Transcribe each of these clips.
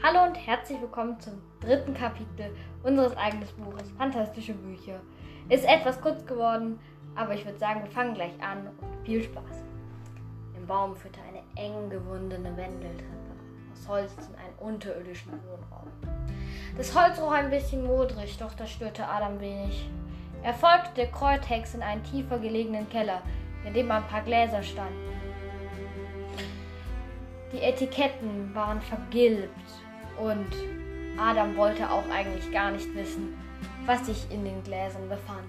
Hallo und herzlich willkommen zum dritten Kapitel unseres eigenen Buches Fantastische Bücher. Ist etwas kurz geworden, aber ich würde sagen, wir fangen gleich an und viel Spaß. Im Baum führte eine eng gewundene Wendeltreppe aus Holz in einen unterirdischen Wohnraum. Das Holz roch ein bisschen modrig, doch das störte Adam wenig. Er folgte der Kräuthex in einen tiefer gelegenen Keller, in dem ein paar Gläser standen. Die Etiketten waren vergilbt und Adam wollte auch eigentlich gar nicht wissen, was sich in den Gläsern befand.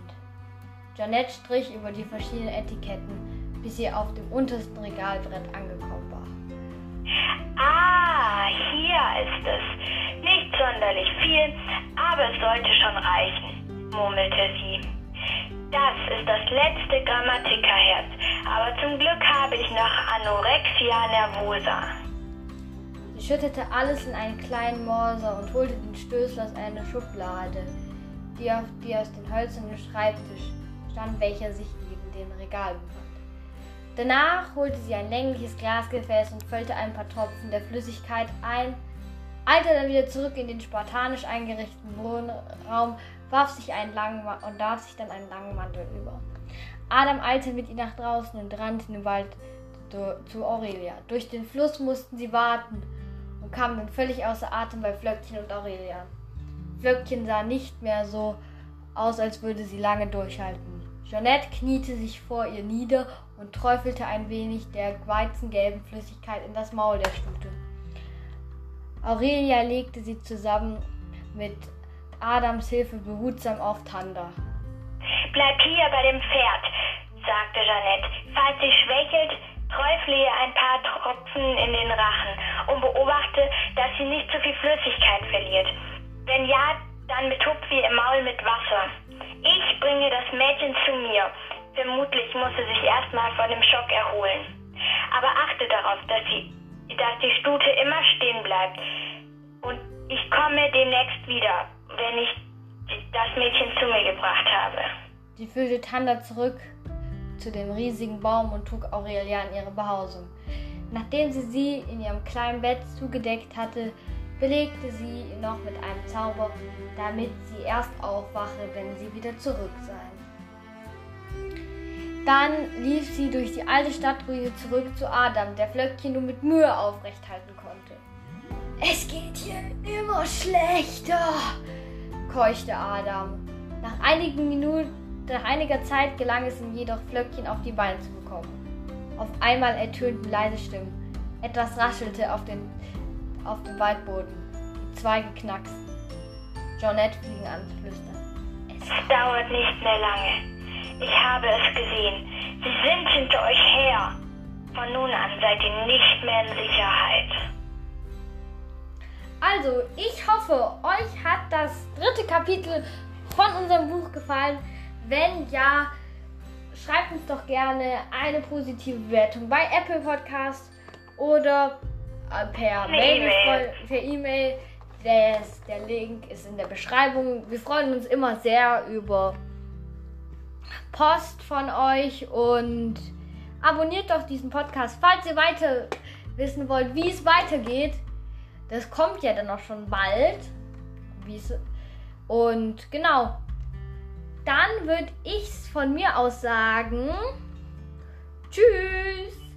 Janet strich über die verschiedenen Etiketten, bis sie auf dem untersten Regalbrett angekommen war. Ah, hier ist es. Nicht sonderlich viel, aber es sollte schon reichen, murmelte sie. Das ist das letzte Grammatikerherz, aber zum Glück habe ich noch Anorexia nervosa. Sie schüttete alles in einen kleinen Morser und holte den Stößel aus einer Schublade, die auf die aus dem hölzernen Schreibtisch stand, welcher sich neben dem Regal befand. Danach holte sie ein längliches Glasgefäß und füllte ein paar Tropfen der Flüssigkeit ein, eilte dann wieder zurück in den spartanisch eingerichteten Wohnraum, warf sich einen langen und warf sich dann einen langen Mantel über. Adam eilte mit ihr nach draußen und rannte in den Wald zu Aurelia. Durch den Fluss mussten sie warten und kamen dann völlig außer Atem bei Flöckchen und Aurelia. Flöckchen sah nicht mehr so aus, als würde sie lange durchhalten. Jeanette kniete sich vor ihr nieder und träufelte ein wenig der weizengelben Flüssigkeit in das Maul der Stute. Aurelia legte sie zusammen mit Adams Hilfe behutsam auf Tanda. Bleib hier bei dem Pferd, sagte Jeanette. Falls sie schwächelt, träufle ihr ein paar Tropfen in den Rachen beobachte, dass sie nicht zu viel Flüssigkeit verliert. Wenn ja, dann betupfe ihr Maul mit Wasser. Ich bringe das Mädchen zu mir. Vermutlich muss sie sich erstmal von dem Schock erholen. Aber achte darauf, dass, sie, dass die Stute immer stehen bleibt. Und ich komme demnächst wieder wenn ich das Mädchen zu mir gebracht habe. Sie führte Tanda zurück zu dem riesigen Baum und trug Aurelia in ihre Behausung. Nachdem sie sie in ihrem kleinen Bett zugedeckt hatte, belegte sie ihn noch mit einem Zauber, damit sie erst aufwache, wenn sie wieder zurück seien. Dann lief sie durch die alte Stadtruine zurück zu Adam, der Flöckchen nur mit Mühe aufrecht halten konnte. Es geht hier immer schlechter, keuchte Adam. Nach einigen Minuten, nach einiger Zeit gelang es ihm jedoch, Flöckchen auf die Beine zu bekommen. Auf einmal ertönten leise Stimmen. Etwas raschelte auf, den, auf dem Waldboden. Die Zweige knacksten. Jeanette fing an zu flüstern. Es dauert nicht mehr lange. Ich habe es gesehen. Sie sind hinter euch her. Von nun an seid ihr nicht mehr in Sicherheit. Also, ich hoffe, euch hat das dritte Kapitel von unserem Buch gefallen. Wenn ja, schreibt uns doch gerne eine positive Bewertung bei Apple Podcast oder äh, per Mail. Per E-Mail. Der, der Link ist in der Beschreibung. Wir freuen uns immer sehr über Post von euch und abonniert doch diesen Podcast, falls ihr weiter wissen wollt, wie es weitergeht. Das kommt ja dann auch schon bald. Und genau dann würde ich es von mir aus sagen, tschüss.